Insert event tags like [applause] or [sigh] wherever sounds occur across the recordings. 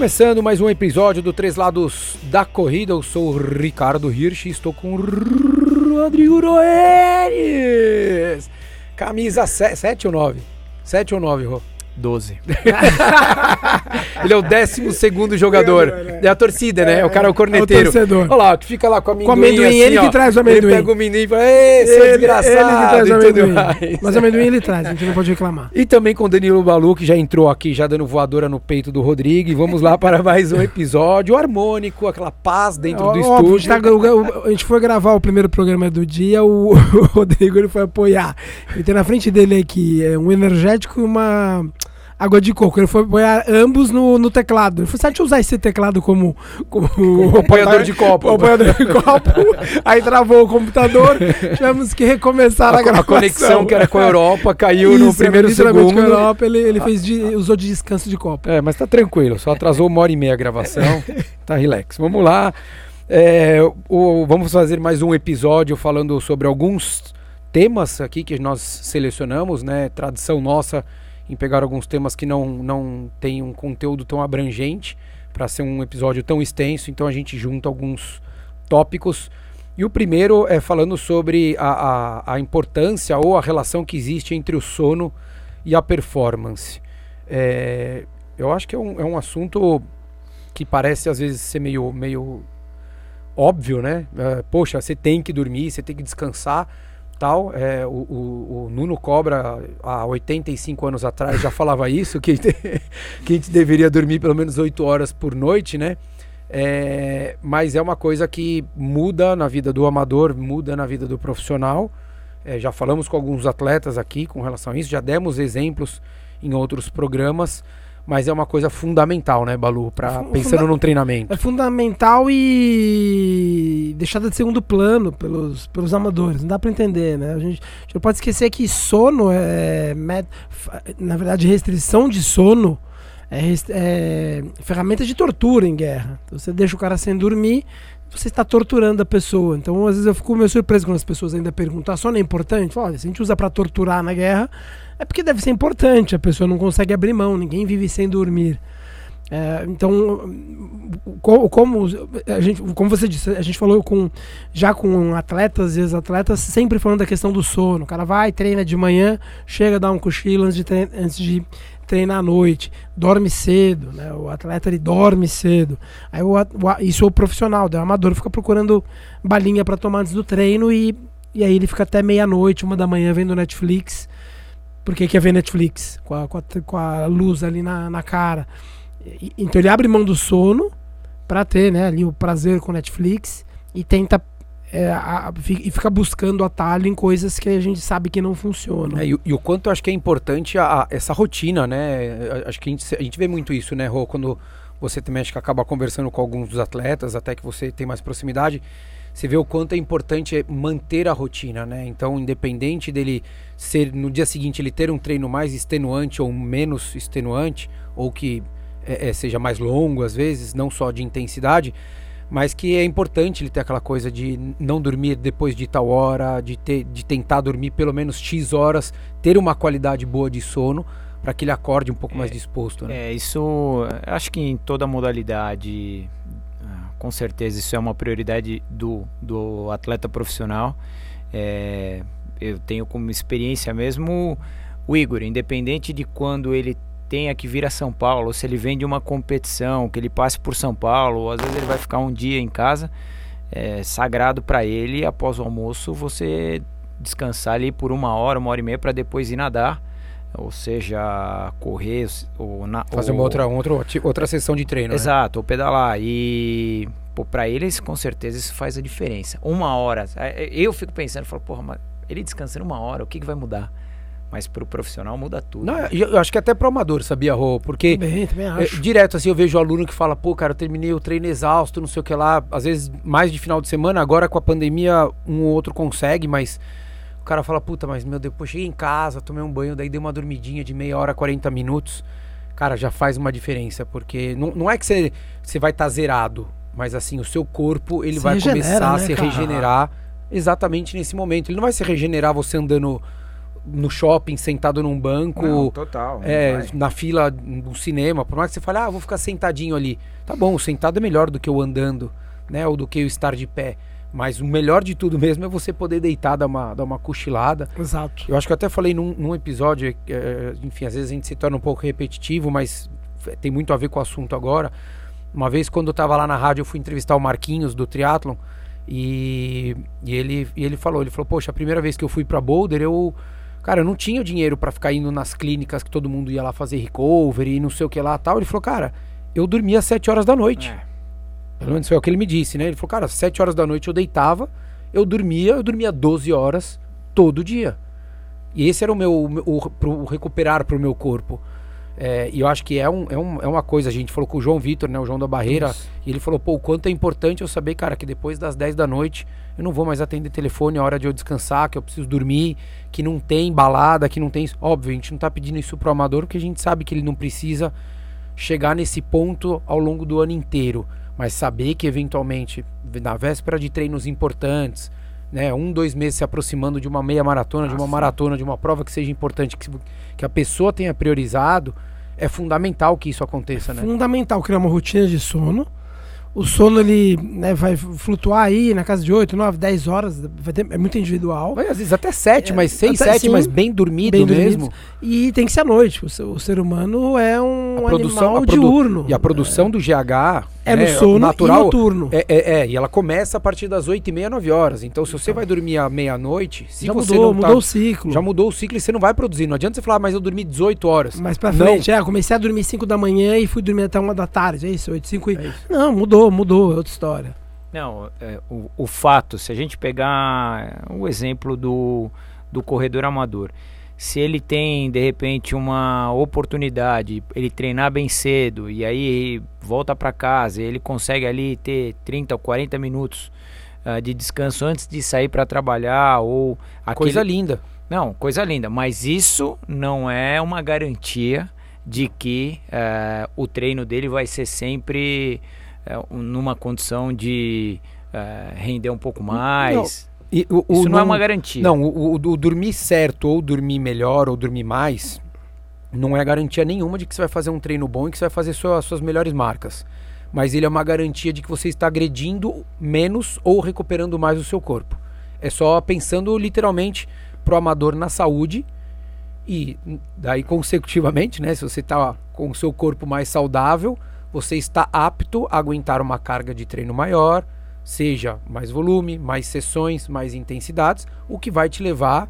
Começando mais um episódio do Três Lados da Corrida, eu sou o Ricardo Hirsch e estou com o Rodrigo Roeres. Camisa 7 ou 9? 7 ou 9, Rô? 12. [laughs] Ele é o 12 segundo jogador. É a torcida, né? É, o cara é o corneteiro. É o torcedor. Olha lá, que fica lá com a amendoim. Com amendoim, assim, ele ó. que traz o amendoim. Ele pega o amendoim e fala, Ê, seu Ele- desgraçado. Ele que traz o e amendoim. mais. Mas o amendoim ele traz, a gente não pode reclamar. E também com o Danilo Balu, que já entrou aqui, já dando voadora no peito do Rodrigo. E vamos lá para mais um episódio harmônico, aquela paz dentro do Ó, estúdio. tá- a gente foi gravar o primeiro programa do dia, o, [laughs] Rodrigo ele foi apoiar. Ele tem na frente dele aqui é, um energético e uma água de coco. Ele foi apoiar ambos no, no teclado. Ele falou, sabe, deixa eu usar esse teclado como, como [laughs] [laughs] apoiador de copo. apoiador de copo. [laughs] Aí travou o computador, tivemos que recomeçar a, A, gravação. a conexão que era com a Europa caiu no Isso, primeiro segundo. com a Europa, ele, ele fez de- usou de descanso de copo. É, mas tá tranquilo, só atrasou uma hora e meia a gravação. tá relax. Vamos lá. É, o- vamos fazer mais um episódio falando sobre alguns temas aqui que nós selecionamos, né? Tradição nossa em pegar alguns temas que não, não tem um conteúdo tão abrangente para ser um episódio tão extenso, então a gente junta alguns tópicos. E o primeiro é falando sobre a, a, a importância ou a relação que existe entre o sono e a performance. É, eu acho que é um, é um assunto que parece às vezes ser meio, meio óbvio, né? É, poxa, você tem que dormir, você tem que descansar, tal. É, o, o- o Nuno Cobra, há 85 anos atrás, já falava isso, que, [laughs] que a gente deveria dormir pelo menos 8 horas por noite, né? É, mas é uma coisa que muda na vida do amador, muda na vida do profissional. É, já falamos com alguns atletas aqui com relação a isso, já demos exemplos em outros programas, mas é uma coisa fundamental, né, Balu, Fu- pensando num treinamento. É fundamental e deixada de segundo plano pelos, pelos amadores. Não dá pra entender, né? A gente, a gente não pode esquecer que sono é, fa- na verdade, restrição de sono é, é ferramenta de tortura em guerra. Então, você deixa o cara sem dormir, você está torturando a pessoa. Então, às vezes eu fico meio surpreso quando as pessoas ainda perguntam: "Ah, sono é importante? Fala, Olha, se a gente usa pra torturar na guerra, é porque deve ser importante. A pessoa não consegue abrir mão, ninguém vive sem dormir. É, então, co- como, a gente, como você disse, a gente falou com, já com atletas e ex-atletas, sempre falando da questão do sono. O cara vai, treina de manhã, chega a dar um cochilo antes de, tre- antes de treinar à noite, dorme cedo, né? O atleta ele dorme cedo. Aí o, o isso é o profissional, o amador fica procurando balinha para tomar antes do treino e, e aí ele fica até meia-noite, uma da manhã vendo Netflix. Porque quer ver Netflix com a, com a, com a luz ali na, na cara. E- Então ele abre mão do sono para ter né, ali o prazer com Netflix e tenta é, a- e fica buscando atalho em coisas que a gente sabe que não funcionam. É, e, e o quanto eu acho que é importante a- a- essa rotina, né? Acho que a gente, a gente vê muito isso, né, Rô? Quando você também acho que acaba conversando com alguns dos atletas, até que você tem mais proximidade, você vê o quanto é importante é manter a rotina, né? Então, independente dele ser no dia seguinte ele ter um treino mais extenuante ou menos extenuante, ou que é, é, seja mais longo às vezes, não só de intensidade, mas que é importante ele ter aquela coisa de não dormir depois de tal hora, de, ter, de tentar dormir pelo menos X horas, ter uma qualidade boa de sono, para que ele acorde um pouco mais disposto. Né? É, isso acho que em toda modalidade, com certeza isso é uma prioridade do, do atleta profissional. É, eu tenho como experiência mesmo o Igor, independente de quando ele tenha que vir a São Paulo, ou se ele vem de uma competição, que ele passe por São Paulo, ou às vezes ele vai ficar um dia em casa, é sagrado para ele após o almoço você descansar ali por uma hora, uma hora e meia para depois ir nadar ou seja, correr ou na, fazer ou, uma outra, outra, outra sessão de treino. Exato, né? ou pedalar. E para eles, com certeza, isso faz a diferença. Uma hora. Eu fico pensando, falo, porra, mas ele descansando uma hora, o que, que vai mudar? Mas pro profissional muda tudo. Não, eu acho que até pro amador, sabia, Rô? Porque também, também acho. É, direto assim eu vejo aluno que fala, pô, cara, eu terminei o treino exausto, não sei o que lá, às vezes mais de final de semana, agora com a pandemia um ou outro consegue, mas o cara fala, puta, mas meu Deus, cheguei em casa, tomei um banho, daí dei uma dormidinha de meia hora, 40 minutos. Cara, já faz uma diferença, porque não, não é que você, você vai estar tá zerado, mas assim, o seu corpo ele Se vai regenera, começar a né, se cara? regenerar exatamente nesse momento. Ele não vai se regenerar você andando no shopping, sentado num banco, Não, total. é, na fila do cinema. Por mais que você fale, ah, vou ficar sentadinho ali. Tá bom, sentado é melhor do que o andando, né? Ou do que o estar de pé. Mas o melhor de tudo mesmo é você poder deitar, dar uma, dar uma cochilada. Exato. Eu acho que eu até falei num, num episódio, eh, enfim, às vezes a gente se torna um pouco repetitivo, mas tem muito a ver com o assunto agora. Uma vez, quando eu tava lá na rádio, eu fui entrevistar o Marquinhos do Triathlon e, e ele, e ele falou, ele falou, poxa, a primeira vez que eu fui pra Boulder, eu, cara, eu não tinha dinheiro pra ficar indo nas clínicas que todo mundo ia lá fazer recovery e não sei o que lá tal. Ele falou, cara, eu dormia às 7 horas da noite. É. Pelo menos foi o que ele me disse, né? Ele falou, cara, às 7 horas da noite eu deitava, eu dormia, eu dormia 12 horas todo dia. E esse era o meu, o, o, pro recuperar pro meu corpo. É, e eu acho que é, um, é, um, é uma coisa, a gente falou com o João Vitor, né? O João da Barreira, Isso. e ele falou, pô, o quanto é importante eu saber, cara, que depois das 10 da noite eu não vou mais atender telefone, é hora de eu descansar, que eu preciso dormir, que não tem balada, que não tem. Óbvio, a gente não tá pedindo isso pro amador, porque a gente sabe que ele não precisa chegar nesse ponto ao longo do ano inteiro. Mas saber que eventualmente, na véspera de treinos importantes, né, um, dois meses se aproximando de uma meia maratona, de uma Nossa. maratona, de uma prova que seja importante, que, que a pessoa tenha priorizado, é fundamental que isso aconteça, né? Fundamental criar uma rotina de sono. O sono ele né, vai flutuar aí na casa de 8, 9, 10 horas, ter- é muito individual. Vai, às vezes até sete, É, mas seis, até sete, sim. mas bem dormido Bem mesmo. E tem que ser à noite. O ser, o ser humano é um A produção- animal diurno. E a produção do GH é no né, sono natural, e noturno. É, é, é, e ela começa a partir das 8 e meia, 9 horas. Então, se você vai dormir à meia-noite, se já você mudou, não tá- mudou o ciclo. já mudou o ciclo e você não vai produzir. Não adianta você falar, "Ah, mas eu dormi 18 horas. Mais pra Não. frente, é, eu comecei a dormir 5 da manhã e fui dormir até 1 da tarde. É isso, 8, 5 e. É isso. Não, mudou, mudou, é outra história. Não, é, o, o fato, se a gente pegar o exemplo do, do corredor amador, se ele tem de repente uma oportunidade, ele treinar bem cedo e aí volta para casa, ele consegue ali ter 30 ou 40 minutos ah, de descanso antes de sair para trabalhar ou aquele, Coisa linda. não, coisa linda, mas isso não é uma garantia de que eh, o treino dele vai ser sempre numa condição de eh, render um pouco mais. E o- o isso não, é uma garantia. Não, o, o- o dormir certo ou dormir melhor ou dormir mais não é garantia nenhuma de que você vai fazer um treino bom e que você vai fazer sua- suas melhores marcas. Mas ele é uma garantia de que você está agredindo menos ou recuperando mais o seu corpo. É só pensando literalmente pro amador na saúde e daí consecutivamente, né, se você está com o seu corpo mais saudável, você está apto a aguentar uma carga de treino maior, seja mais volume, mais sessões, mais intensidades, o que vai te levar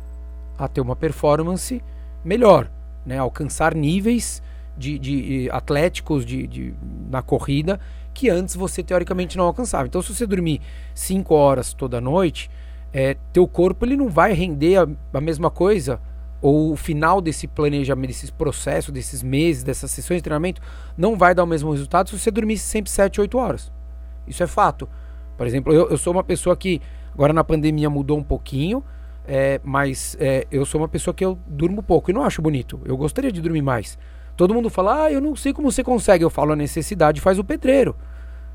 a ter uma performance melhor, né? alcançar níveis de, de eh, atléticos de, de- na corrida que antes você teoricamente não alcançava. Então, se você dormir 5 horas toda noite, é, teu corpo ele não vai render a, a mesma coisa ou o final desse planejamento, desses processos, desses meses, dessas sessões de treinamento, não vai dar o mesmo resultado se você dormisse sempre 7, 8 horas. Isso é fato. Por exemplo, eu, eu sou uma pessoa que agora na pandemia mudou um pouquinho, é, mas é, eu sou uma pessoa que eu durmo pouco e não acho bonito. Eu gostaria de dormir mais. Todo mundo fala, ah, eu não sei como você consegue. Eu falo, a necessidade faz o pedreiro.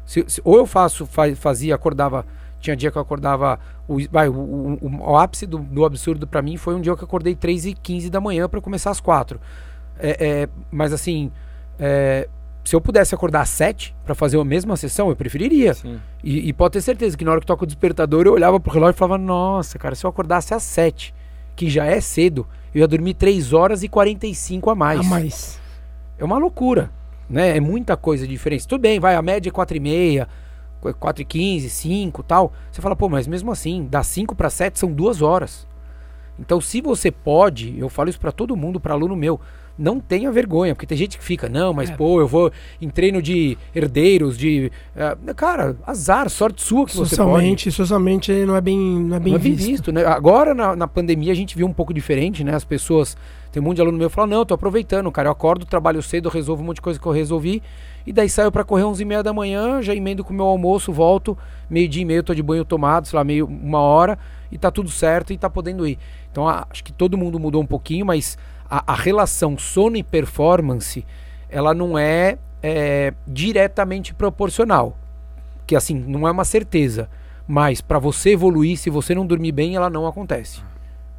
Se- se- ou eu faço, fa- fazia, acordava. Tinha dia que eu acordava. O, vai, o, o- o- ápice do, do absurdo pra mim foi um dia que eu acordei 3 e 15 da manhã pra começar às 4. É, é, mas assim, é, se eu pudesse acordar às 7 pra fazer a mesma sessão, eu preferiria. E, e pode ter certeza que na hora que toca o despertador, eu olhava pro relógio e falava, nossa, cara, se eu acordasse às 7, que já é cedo, eu ia dormir 3 horas e 45 a mais. A mais. É uma loucura, né? É muita coisa diferente. Tudo bem, vai, a média é 4,5, 4,15, 5 tal. Você fala, pô, mas mesmo assim, das 5 para 7 são duas horas. Então, se você pode, eu falo isso para todo mundo, para aluno meu, não tenha vergonha, porque tem gente que fica, não, mas É. pô, eu vou em treino de herdeiros, de. eh, cara, azar, sorte sua que você pode. Socialmente, socialmente não é bem, não é bem Não é bem visto. visto, né? Agora na, na pandemia a gente viu um pouco diferente, né? As pessoas. Tem um monte de aluno meu que fala: Não, eu tô aproveitando, cara. Eu acordo, trabalho cedo, eu resolvo um monte de coisa que eu resolvi. E daí saio pra correr 11 e meia da manhã, já emendo com o meu almoço, volto, meio-dia e meio, tô de banho tomado, sei lá, meio, uma hora, e tá tudo certo e tá podendo ir. Então acho que todo mundo mudou um pouquinho, mas a, a relação sono e performance, ela não é, é diretamente proporcional. que assim, não é uma certeza, mas para você evoluir, se você não dormir bem, ela não acontece.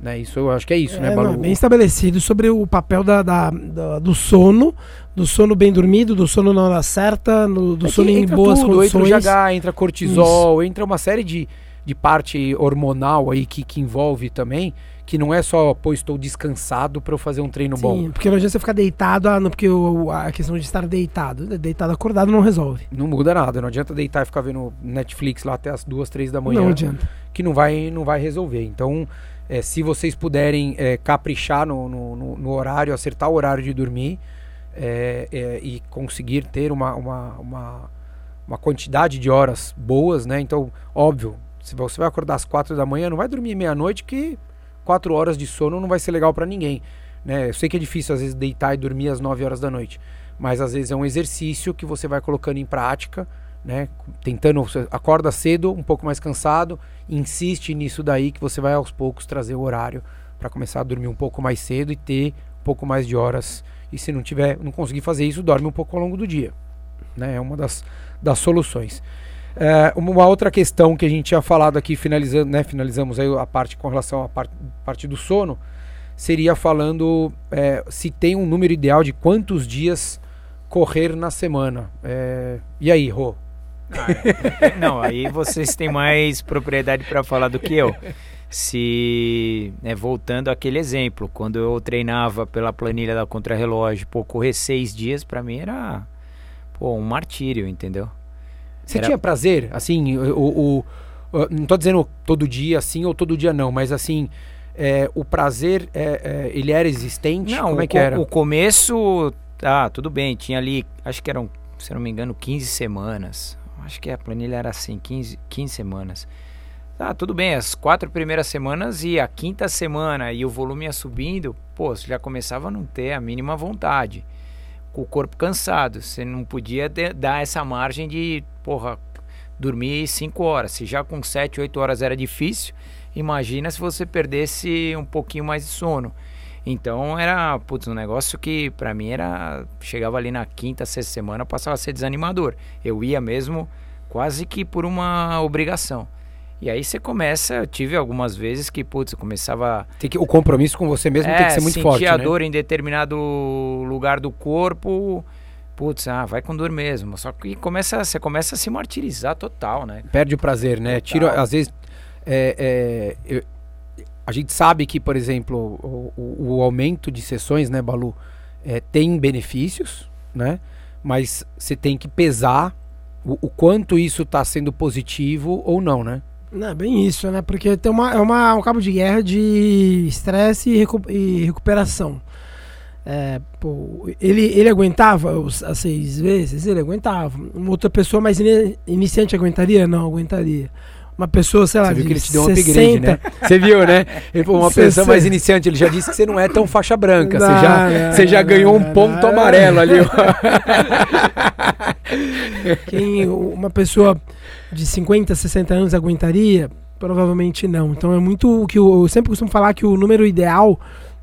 Né? Isso eu acho que é isso, né, É, Balu? não, bem estabelecido sobre o papel da, da- da- do sono, do sono bem dormido, do sono na hora certa, no- do É sono em entra boas tudo, entra o condições. GH, entra cortisol, entra uma série de, de parte hormonal aí que, que envolve também, que não é só, pô, estou descansado para eu fazer um treino bom. Sim, porque não adianta você ficar deitado, ah, não, porque a questão de estar deitado, deitado acordado não resolve. Não muda nada, não adianta deitar e ficar vendo Netflix lá até as duas, três da manhã, Não adianta. que não vai, não vai resolver. Então, é, se vocês puderem é, caprichar no, no, no- horário, acertar o horário de dormir é, é, e conseguir ter uma, uma, uma, uma quantidade de horas boas, né? Então, óbvio, se você vai acordar às quatro da manhã, não vai dormir meia-noite, que quatro horas de sono não vai ser legal para ninguém. Né? Eu sei que é difícil às vezes deitar e dormir às 9 horas da noite, mas às vezes é um exercício que você vai colocando em prática, né? Tentando, acorda cedo, um pouco mais cansado, insiste nisso daí que você vai aos poucos trazer o horário para começar a dormir um pouco mais cedo e ter um pouco mais de horas. E se não tiver, não conseguir fazer isso, dorme um pouco ao longo do dia. Né? É uma das, das soluções. É, uma outra questão que a gente tinha falado aqui, finalizando, né, finalizamos aí a parte com relação à parte, parte do sono, seria falando é, se tem um número ideal de quantos dias correr na semana. É, e aí, Rô? Não, aí vocês têm mais propriedade para falar do que eu. Se, né, voltando àquele exemplo, quando eu treinava pela planilha da contrarrelógio, pô, correr seis dias para mim era pô, um martírio, entendeu? Você Era- tinha prazer? Assim, o, o- o- não tô dizendo todo dia sim ou todo dia não, mas assim, é, o prazer, é, é, ele era existente? Não, Como é que era? o começo, tá, tudo bem, tinha ali, acho que eram, se não me engano, 15 semanas. Acho que a planilha era assim, 15, 15 semanas. Tá, tudo bem, as quatro primeiras semanas e a quinta semana e o volume ia subindo, pô, você já começava a não ter a mínima vontade. Com o corpo cansado, você não podia dar essa margem de, porra, dormir 5 horas. Se já com 7, 8 horas era difícil, imagina se você perdesse um pouquinho mais de sono. Então era, putz, um negócio que pra mim era. Chegava ali na quinta, sexta semana, passava a ser desanimador. Eu ia mesmo quase que por uma obrigação. E aí você começa, eu tive algumas vezes que, putz, eu começava. Tem que, o compromisso com você mesmo tem que ser muito sentia forte, a né? dor em determinado lugar do corpo. Putz, ah, vai com dor mesmo. Só que começa, você começa a se martirizar total, né? Perde o prazer, né? Tira, Total. às vezes, é, é, eu- a gente sabe que, por exemplo, o, o- o aumento de sessões, né, Balu, é, tem benefícios, né? Mas você tem que pesar o, o quanto isso está sendo positivo ou não, né? Não, é bem isso, né? Porque tem uma, é uma, um cabo de guerra de estresse e, recu- e recuperação. É, pô, ele, ele aguentava os, as seis vezes? Ele aguentava. Uma outra pessoa mais ini- iniciante aguentaria? Não, aguentaria. Uma pessoa, sei lá, Você viu de que ele te deu um 60, upgrade, né? Você viu, né? Ele falou, uma [laughs] pessoa 60. mais iniciante, ele já disse que você não é tão faixa branca. Você Não, já, não, você já não, ganhou um ponto amarelo ali. [laughs] Quem uma pessoa de 50, 60 anos aguentaria? Provavelmente não. Então é muito o que eu, eu sempre costumo falar que o número ideal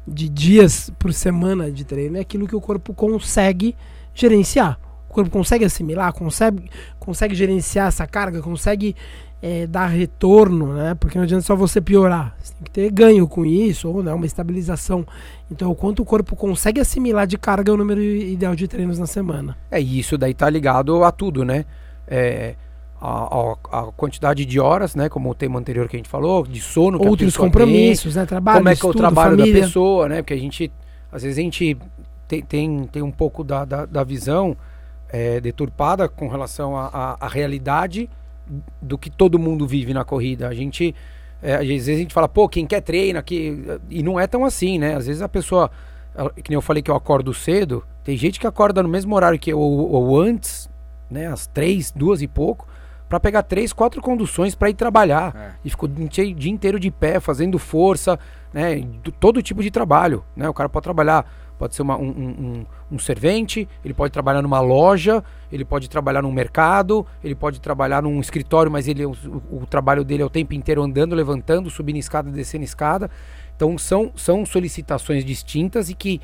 de dias por semana de treino é aquilo que o corpo consegue gerenciar. O corpo consegue assimilar, consegue, consegue gerenciar essa carga, consegue eh, dar retorno, né? Porque não adianta só você piorar. Você tem que ter ganho com isso, ou não, uma estabilização. Então, o quanto o corpo consegue assimilar de carga é o número ideal de treinos na semana. É, e isso daí tá ligado a tudo, né? É, a, a- quantidade de horas, né? Como o tema anterior que a gente falou, de sono Outros compromissos, né? tem, Trabalho, como é que é o trabalho família. da pessoa, né? Porque a gente, às vezes a gente tem, tem, tem um pouco da, da, da visão é, deturpada com relação à realidade do que todo mundo vive na corrida. A gente, é, às vezes a gente fala, pô, quem quer treina, que... e não é tão assim, né? Às vezes a pessoa, ela- que nem eu falei que eu acordo cedo, tem gente que acorda no mesmo horário que eu, ou, ou antes, né? Às três, duas e pouco, para pegar três, quatro conduções para ir trabalhar. E ficou o dia inteiro de pé, fazendo força, né? do- Todo tipo de trabalho, né? O cara pode trabalhar, pode ser uma- um, um, um- servente, ele pode trabalhar numa loja, ele pode trabalhar num mercado, ele pode trabalhar num escritório, mas ele, o, o trabalho dele é o tempo inteiro andando, levantando, subindo escada, descendo escada. Então são, são solicitações distintas e que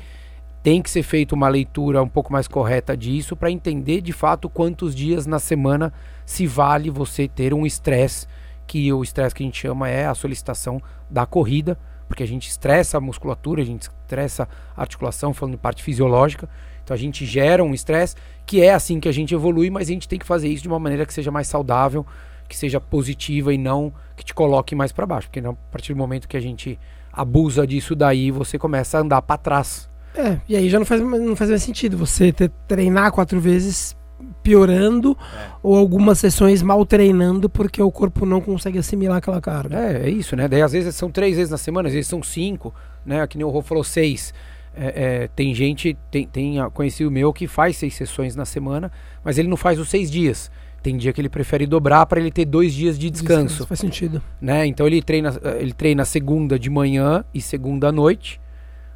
tem que ser feita uma leitura um pouco mais correta disso para entender de fato quantos dias na semana se vale você ter um estresse, que o estresse que a gente chama é a solicitação da corrida, porque a gente estressa a musculatura, a gente estressa a articulação, falando em parte fisiológica. Então a gente gera um estresse, que é assim que a gente evolui, mas a gente tem que fazer isso de uma maneira que seja mais saudável, que seja positiva e não que te coloque mais para baixo, porque a partir do momento que a gente abusa disso daí, você começa a andar para trás. É, e aí já não faz, não faz mais sentido você ter, treinar quatro vezes piorando é. ou algumas sessões mal treinando porque o corpo não consegue assimilar aquela carga. É, é isso, né? Daí às vezes são três vezes na semana, às vezes são cinco, né? Que nem o Rô falou, seis. É, é, tem gente, tem, tem conhecido meu que faz seis sessões na semana, mas ele não faz os seis dias. Tem dia que ele prefere dobrar para ele ter dois dias de descanso. descanso. Faz sentido. Né? Então ele treina, ele treina segunda de manhã e segunda à noite.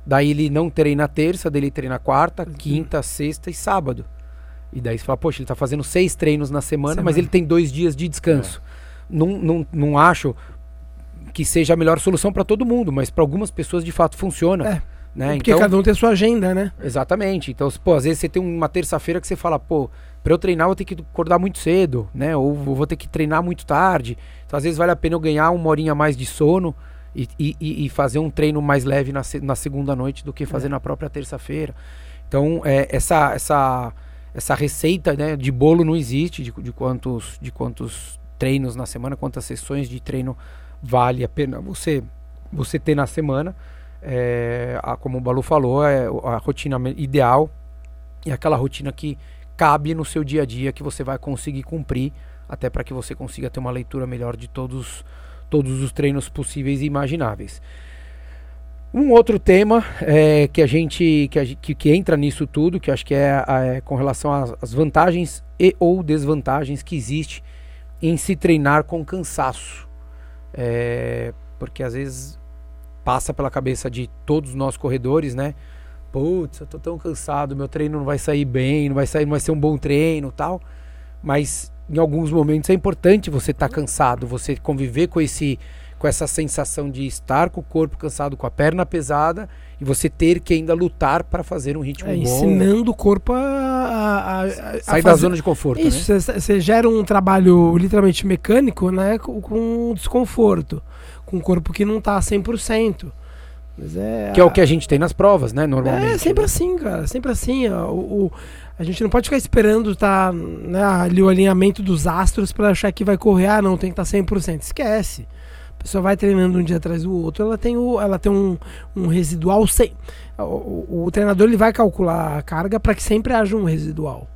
Daí ele não treina terça, daí ele treina quarta, quinta, sexta e sábado. E daí você fala, poxa, ele está fazendo seis treinos na semana, semana, mas ele tem dois dias de descanso. É. Não, não, não acho que seja a melhor solução para todo mundo, mas para algumas pessoas de fato funciona. É. Né? Porque então, cada um tem a sua agenda, né? Exatamente. Então, pô, às vezes você tem uma terça-feira que você fala, pô, para eu treinar eu vou ter que acordar muito cedo, né? Ou vou ter que treinar muito tarde. Então, às vezes vale a pena eu ganhar uma horinha mais de sono e, e, e fazer um treino mais leve na, na segunda noite do que fazer é. na própria terça-feira. Então, é, essa, essa, essa receita né, de bolo não existe, de, de, quantos, de quantos treinos na semana, quantas sessões de treino vale a pena você, você ter na semana. É, a, como o Balu falou, é a rotina ideal é aquela rotina que cabe no seu dia a dia que você vai conseguir cumprir, até para que você consiga ter uma leitura melhor de todos, todos os treinos possíveis e imagináveis. Um outro tema é, que a gente que, a, que, que, entra nisso tudo, que acho que é, é com relação às, vantagens e ou desvantagens que existe em se treinar com cansaço, é, porque às vezes passa pela cabeça de todos nós corredores, né? putz, eu tô tão cansado, meu treino não vai sair bem, não vai sair, não vai ser um bom treino, tal. Mas em alguns momentos é importante você estar tá cansado, você conviver com esse com essa sensação de estar com o corpo cansado, com a perna pesada e você ter que ainda lutar para fazer um ritmo é, bom. Ensinando o corpo a, a, a sair fazer... da zona de conforto. Isso, né? você gera um trabalho literalmente mecânico, né, com, com desconforto, com um corpo que não está 100%. É, que é o que a gente tem nas provas, né? Normalmente. É sempre né? assim, cara. Sempre assim. Ó, o, o, a gente não pode ficar esperando tá, né, ali o alinhamento dos astros para achar que vai correr. Ah, não, tem que estar tá 100%. Esquece. Pessoa vai treinando um dia atrás do outro. Ela tem, o, ela tem um, um residual sem. O, o, o treinador ele vai calcular a carga para que sempre haja um residual.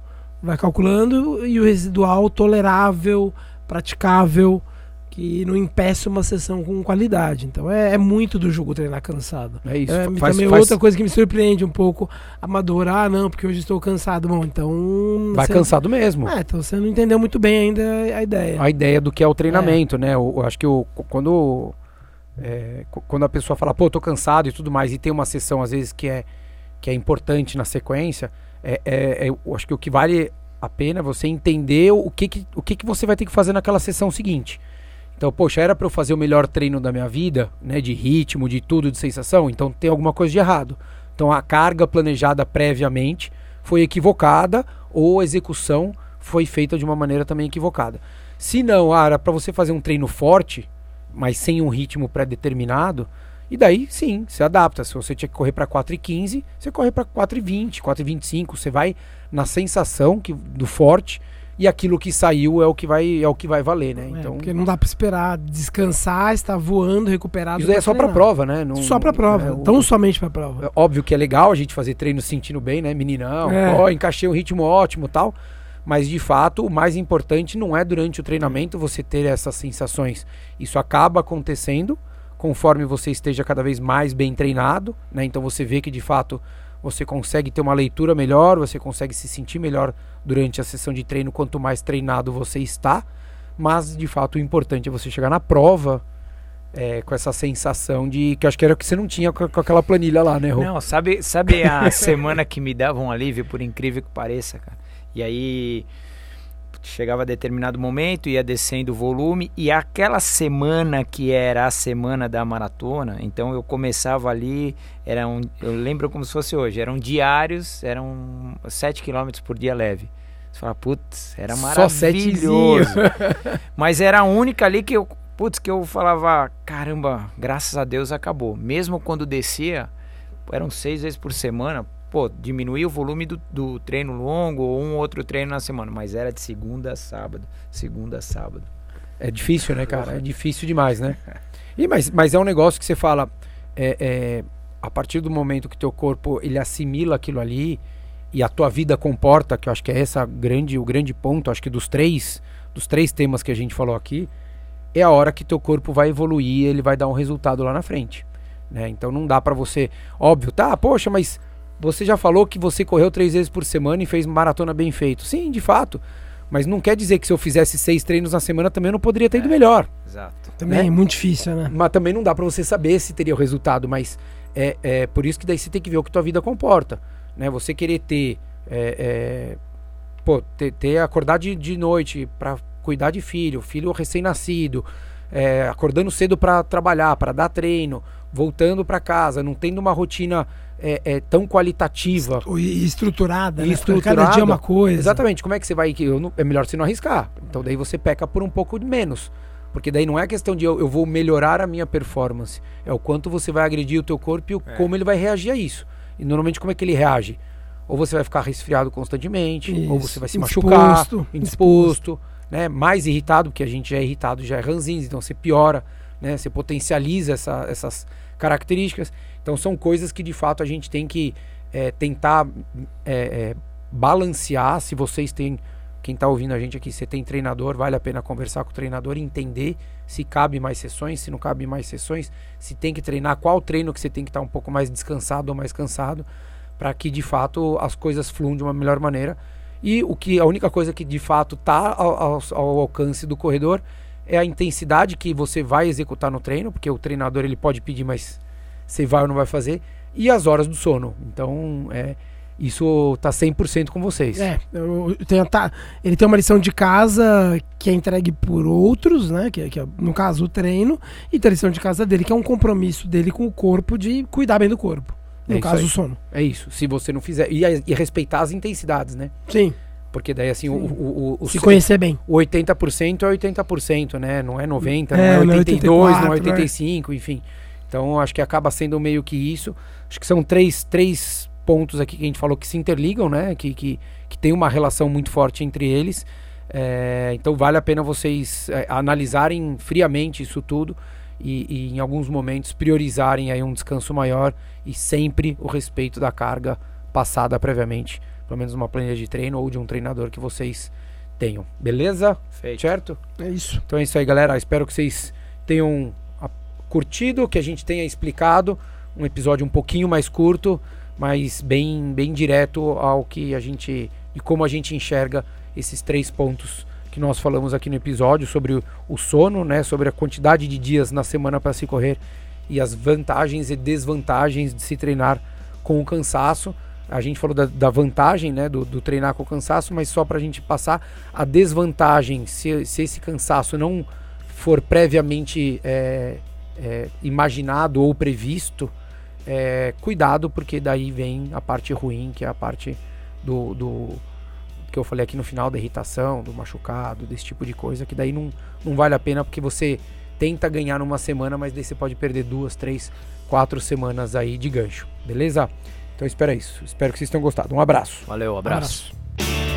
Vai calculando e o residual tolerável, praticável que não impeça uma sessão com qualidade. Então é, é muito do jogo treinar cansado. É isso. É, faz, também faz... outra coisa que me surpreende um pouco, amador, ah não, porque hoje estou cansado. Bom, então... Vai você... cansado mesmo. É, então você não entendeu muito bem ainda a ideia. A ideia do que é o treinamento, é. né? Eu, eu, acho que eu, quando, é, quando a pessoa fala, pô, eu tô cansado e tudo mais, e tem uma sessão às vezes que é, que é importante na sequência, é, é, é eu acho que o que vale a pena é você entender o que, que, o que, que você vai ter que fazer naquela sessão seguinte. Então, poxa, era para eu fazer o melhor treino da minha vida, né, de ritmo, de tudo, de sensação, então tem alguma coisa de errado. Então a carga planejada previamente foi equivocada ou a execução foi feita de uma maneira também equivocada. Se não, ah, era para você fazer um treino forte, mas sem um ritmo pré-determinado, e daí sim, você adapta. Se você tinha que correr para 4,15, você corre para 4,20, 4,25, você vai na sensação que, do forte e aquilo que saiu é o que vai, é o que vai valer, né? É, então, porque não dá para esperar descansar, estar voando, recuperado. Isso é só para prova, né? Não, só para prova, é, tão somente para prova. É óbvio que é legal a gente fazer treino sentindo bem, né? Meninão, é. ó, encaixei um ritmo ótimo, tal. Mas de fato, o mais importante não é durante o treinamento você ter essas sensações. Isso acaba acontecendo conforme você esteja cada vez mais bem treinado, né? Então você vê que de fato você consegue ter uma leitura melhor, você consegue se sentir melhor durante a sessão de treino quanto mais treinado você está. Mas de fato o importante é você chegar na prova é, com essa sensação de que acho que era o que você não tinha com, com aquela planilha lá, né, Rô? Não, sabe, sabe a [laughs] semana que me dava um alívio, por incrível que pareça, cara. E aí chegava a determinado momento, ia descendo o volume, e aquela semana que era a semana da maratona, então eu começava ali, era um, eu lembro como se fosse hoje, eram diários, eram 7 km por dia leve. Você fala, putz, era Só maravilhoso. [laughs] Mas era a única ali que eu, putz, que eu falava, caramba, graças a Deus acabou. Mesmo quando descia, eram seis vezes por semana, pô, diminuía o volume do, do treino longo ou um outro treino na semana, mas era de segunda a sábado, segunda a sábado. É difícil, né, cara? É difícil demais, né? E, mas, mas é um negócio que você fala, é, é, a partir do momento que teu corpo ele assimila aquilo ali e a tua vida comporta, que eu acho que é essa grande, o grande ponto, acho que dos três, dos três temas que a gente falou aqui, é a hora que teu corpo vai evoluir, ele vai dar um resultado lá na frente. Né? Então não dá para você, óbvio, tá? Poxa, mas você já falou que você correu três vezes por semana e fez maratona bem feito. Sim, de fato. Mas não quer dizer que se eu fizesse seis treinos na semana também eu não poderia ter ido É. melhor. Exato. Também né? é muito difícil, né? Mas também não dá pra você saber se teria o resultado. Mas é, é por isso que daí você tem que ver o que tua vida comporta. Né? Você querer ter. é, é, pô, ter, ter acordar de, de noite pra cuidar de filho, filho recém-nascido, é, acordando cedo pra trabalhar, pra dar treino, voltando pra casa, não tendo uma rotina é, é, tão qualitativa. E estruturada, E né? estruturada. Cada dia é uma coisa. Exatamente. Como é que você vai. não- é melhor você não arriscar. Então daí você peca por um pouco menos. Porque daí não é questão de eu, eu vou melhorar a minha performance. É o quanto você vai agredir o teu corpo e o, É. como ele vai reagir a isso. E normalmente como é que ele reage? Ou você vai ficar resfriado constantemente, ou Isso. você vai se Indisposto, machucar, indisposto, né? Mais irritado, porque a gente já é irritado, já é ranzinho, então você piora, né? Você potencializa essa- essas características. Então são coisas que de fato a gente tem que é, tentar é, é, balancear. Se vocês têm, quem está ouvindo a gente aqui, você tem treinador, vale a pena conversar com o treinador e entender se cabe mais sessões, se não cabe mais sessões, se tem que treinar, qual treino que você tem que estar um pouco mais descansado ou mais cansado, para que de fato as coisas fluam de uma melhor maneira. E o que a única coisa que de fato está ao, ao- ao alcance do corredor é a intensidade que você vai executar no treino, porque o treinador ele pode pedir, mas você vai ou não vai fazer, e as horas do sono. Então, é, isso tá 100% com vocês. É, eu tenho, tá, ele tem uma lição de casa que é entregue por outros, né? Que, é- que é, no caso, o treino, e tem a lição de casa dele, que é um compromisso dele com o corpo de cuidar bem do corpo. É No isso caso, o sono. É isso. Se você não fizer. E, e respeitar as intensidades, né? Sim, Porque daí, assim, o, o, o, se conhecer bem. o 80% é 80%, né? Não é 90%, É, não é não é 82%, não é 84, 85%, enfim. Então, acho que acaba sendo meio que isso. Acho que são três, três pontos aqui que a gente falou que se interligam, né? Que, que, que tem uma relação muito forte entre eles. É, então, vale a pena vocês é, analisarem friamente isso tudo e, e, em alguns momentos, priorizarem aí um descanso maior e sempre o respeito da carga passada previamente, pelo menos numa planilha de treino ou de um treinador que vocês tenham. Beleza? Feito. Certo? É isso. Então é isso aí, galera. Espero que vocês tenham ah, curtido, que a gente tenha explicado um episódio um pouquinho mais curto, mas bem, bem direto ao que a gente e como a gente enxerga esses três pontos que nós falamos aqui no episódio sobre o, sono, né, sobre a quantidade de dias na semana para se correr e as vantagens e desvantagens de se treinar com o cansaço. A gente falou da, da vantagem né, do, do treinar com o cansaço, mas só para a gente passar a desvantagem, se, se esse cansaço não for previamente é, é, imaginado ou previsto, é, cuidado, porque daí vem a parte ruim, que é a parte do, do que eu falei aqui no final, da irritação, do machucado, desse tipo de coisa, que daí não, não vale a pena, porque você tenta ganhar numa semana, mas daí você pode perder duas, três, quatro semanas aí de gancho, beleza? Então espera isso. Espero que vocês tenham gostado. Um abraço. Valeu, abraço. Abraço.